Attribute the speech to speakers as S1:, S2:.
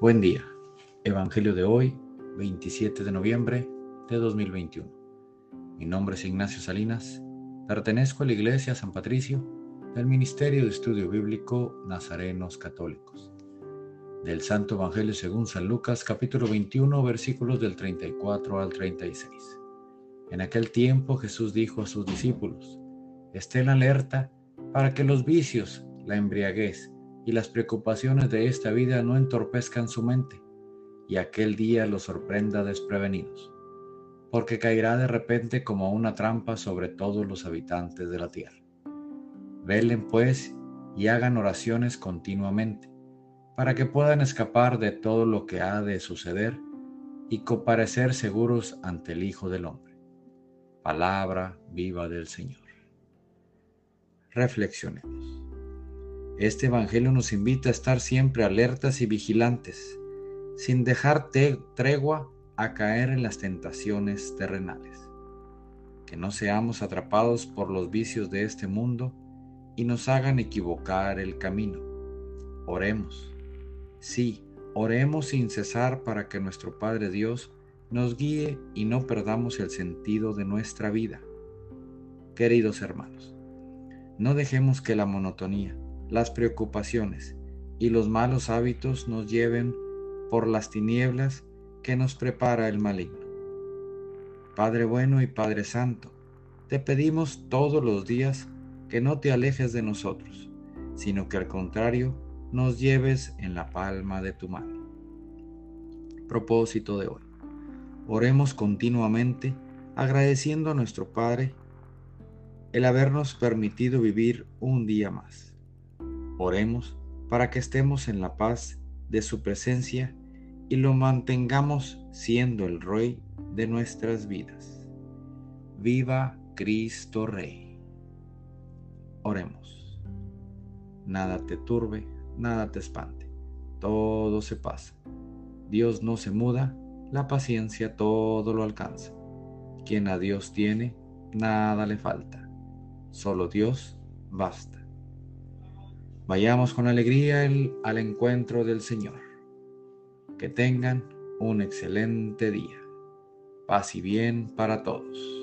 S1: Buen día. Evangelio de hoy, 27 de noviembre de 2021. Mi nombre es Ignacio Salinas. Pertenezco a la Iglesia San Patricio del Ministerio de Estudio Bíblico Nazarenos Católicos. Del Santo Evangelio según San Lucas, capítulo 21, versículos del 34 al 36. En aquel tiempo Jesús dijo a sus discípulos, estén alerta para que los vicios, la embriaguez, y las preocupaciones de esta vida no entorpezcan su mente y aquel día los sorprenda desprevenidos, porque caerá de repente como una trampa sobre todos los habitantes de la tierra. Velen pues y hagan oraciones continuamente, para que puedan escapar de todo lo que ha de suceder y comparecer seguros ante el Hijo del Hombre. Palabra viva del Señor. Reflexionemos. Este Evangelio nos invita a estar siempre alertas y vigilantes, sin dejar tregua a caer en las tentaciones terrenales. Que no seamos atrapados por los vicios de este mundo y nos hagan equivocar el camino. Oremos. Sí, oremos sin cesar para que nuestro Padre Dios nos guíe y no perdamos el sentido de nuestra vida. Queridos hermanos, no dejemos que la monotonía, las preocupaciones y los malos hábitos nos lleven por las tinieblas que nos prepara el maligno. Padre bueno y Padre Santo, te pedimos todos los días que no te alejes de nosotros, sino que al contrario nos lleves en la palma de tu mano. Propósito de hoy. Oremos continuamente agradeciendo a nuestro Padre el habernos permitido vivir un día más. Oremos para que estemos en la paz de su presencia y lo mantengamos siendo el Rey de nuestras vidas. Viva Cristo Rey. Oremos. Nada te turbe, nada te espante. Todo se pasa. Dios no se muda, la paciencia todo lo alcanza. Quien a Dios tiene, nada le falta. Solo Dios basta. Vayamos con alegría al encuentro del Señor. Que tengan un excelente día. Paz y bien para todos.